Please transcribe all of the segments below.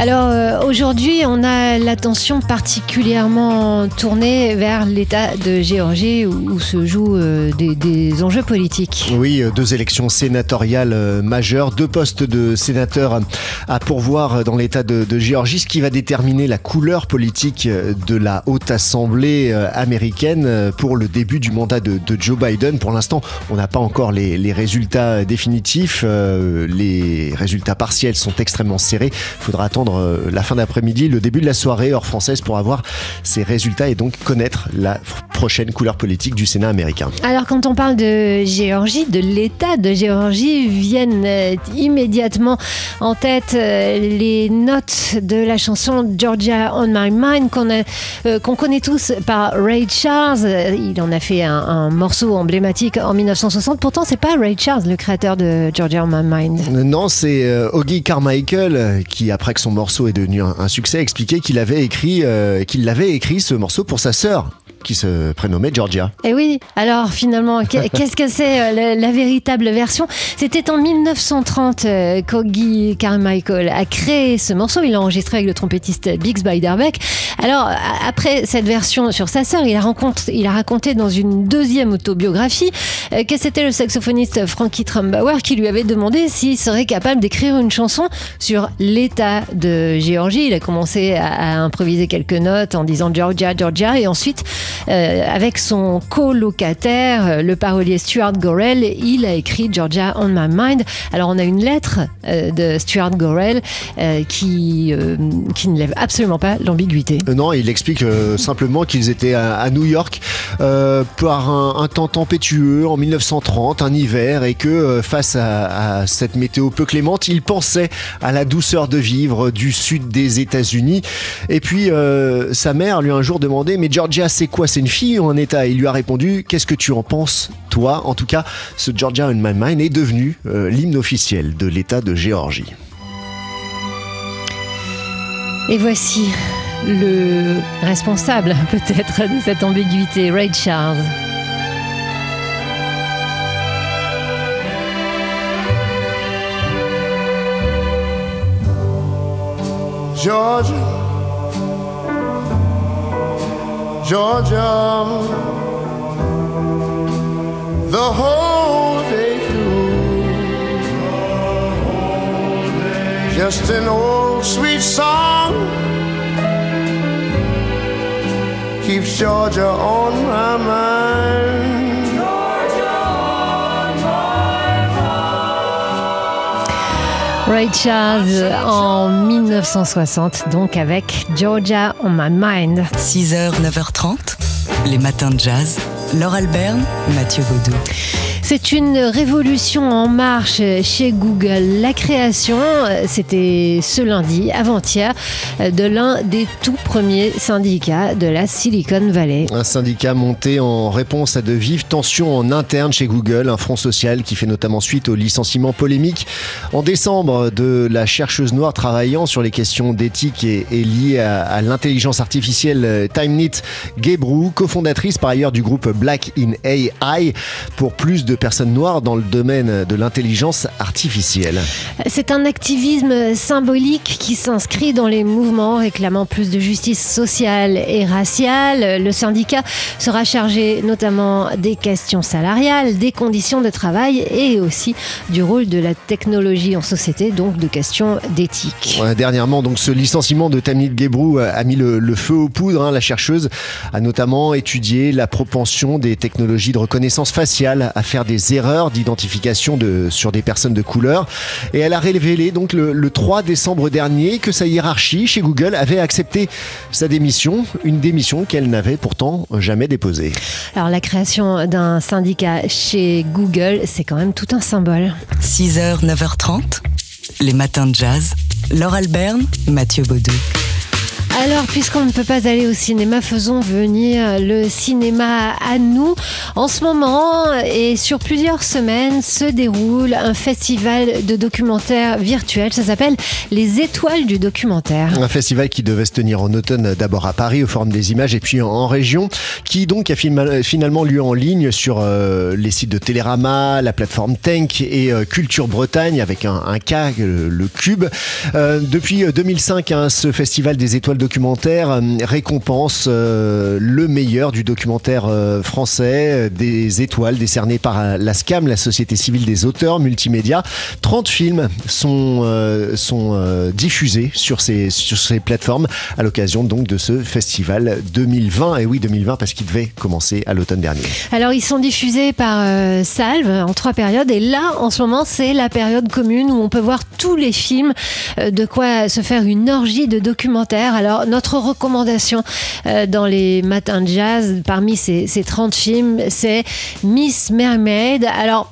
Alors euh, aujourd'hui, on a l'attention particulièrement tournée vers l'État de Géorgie où, se jouent euh, des, enjeux politiques. Oui, euh, deux élections sénatoriales majeures, deux postes de sénateurs à pourvoir dans l'État de, Géorgie, ce qui va déterminer la couleur politique de la Haute Assemblée américaine pour le début du mandat de, Joe Biden. Pour l'instant, on n'a pas encore les, résultats définitifs. Les résultats partiels sont extrêmement serrés. Il faudra attendre euh, la fin d'après-midi, le début de la soirée, heure française, pour avoir ces résultats et donc connaître la prochaine couleur politique du Sénat américain. Alors quand on parle de Géorgie, de l'État de Géorgie, viennent euh, immédiatement en tête euh, les notes de la chanson Georgia on My Mind qu'on euh, connaît tous par Ray Charles. Il en a fait un, un morceau emblématique en 1960. Pourtant, c'est pas Ray Charles le créateur de Georgia on My Mind. Non, c'est euh, Oggy Carmichael qui, après que son morceau est devenu un, un succès, a expliqué qu'il avait écrit, euh, qu'il l'avait écrit ce morceau pour sa sœur, qui se prénommait Georgia. Et oui, alors finalement, qu'est- qu'est-ce que c'est euh, la, la véritable version? C'était en 1930 euh, qu'Oggy Carmichael a créé ce morceau. Il l'a enregistré avec le trompettiste Bix Beiderbecke. Alors, après cette version sur sa sœur, il a, raconté dans une deuxième autobiographie euh, que c'était le saxophoniste Frankie Trumbauer qui lui avait demandé s'il serait capable d'écrire une chanson sur l'état de Géorgie. Il a commencé à, improviser quelques notes en disant Georgia, Georgia, et ensuite, euh, avec son colocataire, euh, le parolier Stuart Gorel, il a écrit Georgia on my mind. Alors on a une lettre de Stuart Gorel qui, qui ne lève absolument pas l'ambiguïté. Euh, non, il explique euh, simplement qu'ils étaient à, New York euh, par un, temps tempétueux en 1930, un hiver, et que face à, cette météo peu clémente, il pensait à la douceur de vivre du sud des États-Unis. Et puis sa mère lui a un jour demandé Mais Georgia, c'est quoi? C'est une fille ou un État? Il lui a répondu Qu'est-ce que tu en penses, toi? En tout cas, ce Georgia in My Mind est devenu l'hymne officiel de l'État de Géorgie. Et voici le responsable peut-être de cette ambiguïté, Ray Charles. Georgia, Georgia, the whole day through. Just an old sweet song keeps Georgia on my mind. Ray Charles en 1960, donc avec Georgia on My Mind. 6h, 9h30, les matins de jazz. Laure Alberne, Mathieu Baudou. C'est une révolution en marche chez Google. La création, c'était ce lundi, avant-hier, de l'un des tout premiers syndicats de la Silicon Valley. Un syndicat monté en réponse à de vives tensions en interne chez Google, un front social qui fait notamment suite au licenciement polémique en décembre de la chercheuse noire travaillant sur les questions d'éthique et, liées à, l'intelligence artificielle euh, Timnit Gebru, cofondatrice par ailleurs du groupe Black in AI pour plus de personnes noires dans le domaine de l'intelligence artificielle. C'est un activisme symbolique qui s'inscrit dans les mouvements réclamant plus de justice sociale et raciale. Le syndicat sera chargé notamment des questions salariales, des conditions de travail et aussi du rôle de la technologie en société, donc de questions d'éthique. Ouais, dernièrement, donc, ce licenciement de Tamnit Gebru a mis le, le feu aux poudres. hein. La chercheuse a notamment étudié la propension des technologies de reconnaissance faciale à faire des erreurs d'identification de, sur des personnes de couleur. Et elle a révélé donc le, le 3 décembre dernier que sa hiérarchie chez Google avait accepté sa démission, une démission qu'elle n'avait pourtant jamais déposée. Alors la création d'un syndicat chez Google, c'est quand même tout un symbole. 6h, 9h30, les matins de jazz. Laure Alberne, Mathieu Baudou. Alors, puisqu'on ne peut pas aller au cinéma, faisons venir le cinéma à nous. En ce moment et sur plusieurs semaines se déroule un festival de documentaires virtuels. Ça s'appelle Les Étoiles du documentaire. Un festival qui devait se tenir en automne d'abord à Paris au Forum des images et puis en, région, qui donc a finalement lieu en ligne sur euh, les sites de Télérama, la plateforme Tank et euh, Culture Bretagne avec un, un cas, le, Cube. Euh, depuis 2005, hein, ce festival des étoiles documentaires euh, récompense euh, le meilleur du documentaire euh, français, des étoiles décernées par la SCAM, la Société civile des auteurs multimédia. 30 films sont, sont diffusés sur ces, sur ces plateformes à l'occasion donc de ce festival 2020. Et oui, 2020 parce qu'il devait commencer à l'automne dernier. Alors ils sont diffusés par Salve en trois périodes et là en ce moment c'est la période commune où on peut voir tous les films, de quoi se faire une orgie de documentaires. Alors alors, notre recommandation euh, dans les matins de jazz, parmi ces, 30 films, c'est Miss Mermaid. Alors,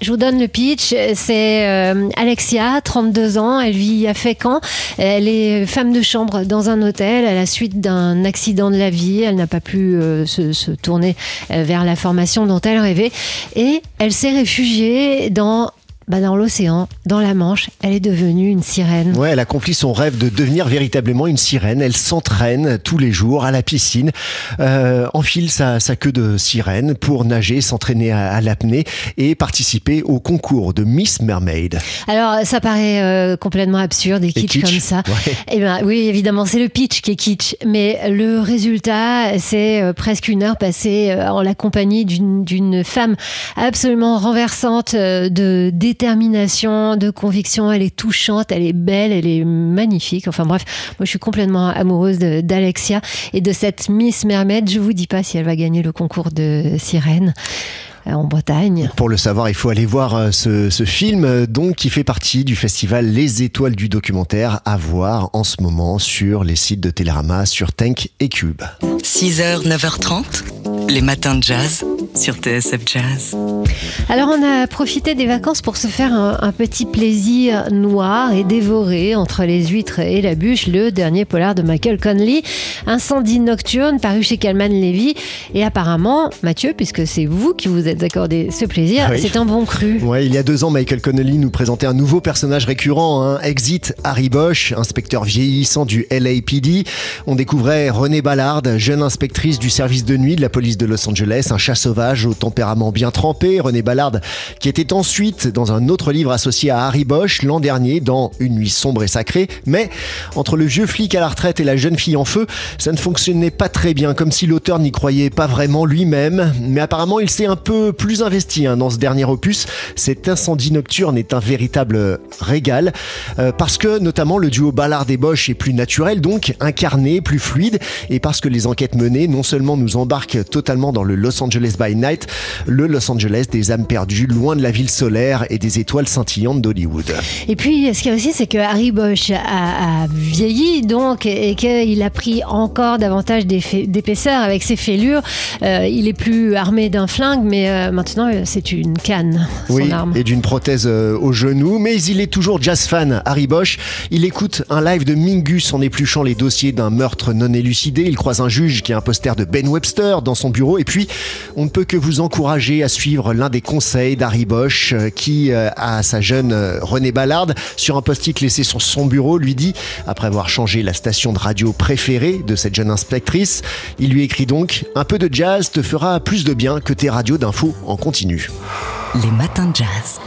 je vous donne le pitch. C'est euh, Alexia, 32 ans. Elle vit à Fécamp. Elle est femme de chambre dans un hôtel à la suite d'un accident de la vie. Elle n'a pas pu euh, se, se, tourner vers la formation dont elle rêvait. Et elle s'est réfugiée dans bah, dans l'océan, dans la Manche, elle est devenue une sirène. Ouais, elle accomplit son rêve de devenir véritablement une sirène. Elle s'entraîne tous les jours à la piscine, euh, enfile sa, sa, queue de sirène pour nager, s'entraîner à, l'apnée et participer au concours de Miss Mermaid. Alors, ça paraît euh, complètement absurde et kitsch, comme ça. Eh ben, oui, évidemment, c'est le pitch qui est kitsch, mais le résultat, c'est euh, presque une heure passée euh, en la compagnie d'une femme absolument renversante de détermination, de conviction. Elle est touchante, elle est belle, elle est magnifique. Enfin bref, moi je suis complètement amoureuse d'Alexia et de cette Miss Mermaid. Je vous dis pas si elle va gagner le concours de sirène euh, en Bretagne. Pour le savoir, il faut aller voir euh, ce, ce, film euh, donc qui fait partie du festival Les Étoiles du documentaire à voir en ce moment sur les sites de Télérama, sur Tank et Cube. 6h, 9h30, les matins de jazz sur TSF Jazz. Alors on a profité des vacances pour se faire un, petit plaisir noir et dévorer entre les huîtres et la bûche le dernier polar de Michael Conley, Incendie nocturne paru chez Calman Levy et apparemment Mathieu puisque c'est vous qui vous êtes accordé ce plaisir, ah c'est un bon cru. Ouais, il y a deux ans Michael Connelly nous présentait un nouveau personnage récurrent, hein. Exit Harry Bosch, inspecteur vieillissant du LAPD. On découvrait René Ballard, jeune inspectrice du service de nuit de la police de Los Angeles, un chat sauvage au tempérament bien trempé, René Ballard, qui était ensuite dans un autre livre associé à Harry Bosch l'an dernier dans Une nuit sombre et sacrée. Mais entre le vieux flic à la retraite et la jeune fille en feu, ça ne fonctionnait pas très bien, comme si l'auteur n'y croyait pas vraiment lui-même. Mais apparemment, il s'est un peu plus investi hein, dans ce dernier opus. Cet incendie nocturne est un véritable régal, euh, parce que notamment le duo Ballard et Bosch est plus naturel, donc incarné, plus fluide, et parce que les enquêtes menées non seulement nous embarquent totalement dans le Los Angeles by Night, le Los Angeles des âmes perdues, loin de la ville solaire et des étoiles scintillantes d'Hollywood. Et puis, ce qu'il y a aussi, c'est que Harry Bosch a, vieilli, donc, et qu'il a pris encore davantage d'épaisseur avec ses fêlures. Euh, il est plus armé d'un flingue, mais euh, maintenant, euh, c'est une canne, son oui, arme. Et d'une prothèse au genou, mais il est toujours jazz fan, Harry Bosch. Il écoute un live de Mingus en épluchant les dossiers d'un meurtre non élucidé. Il croise un juge qui a un poster de Ben Webster dans son bureau, et puis on ne peut que vous encourager à suivre l'un des conseils d'Harry Bosch euh, qui, euh, à sa jeune euh, René Ballard, sur un post-it laissé sur son bureau, lui dit, après avoir changé la station de radio préférée de cette jeune inspectrice, il lui écrit donc Un peu de jazz te fera plus de bien que tes radios d'infos en continu. Les matins de jazz.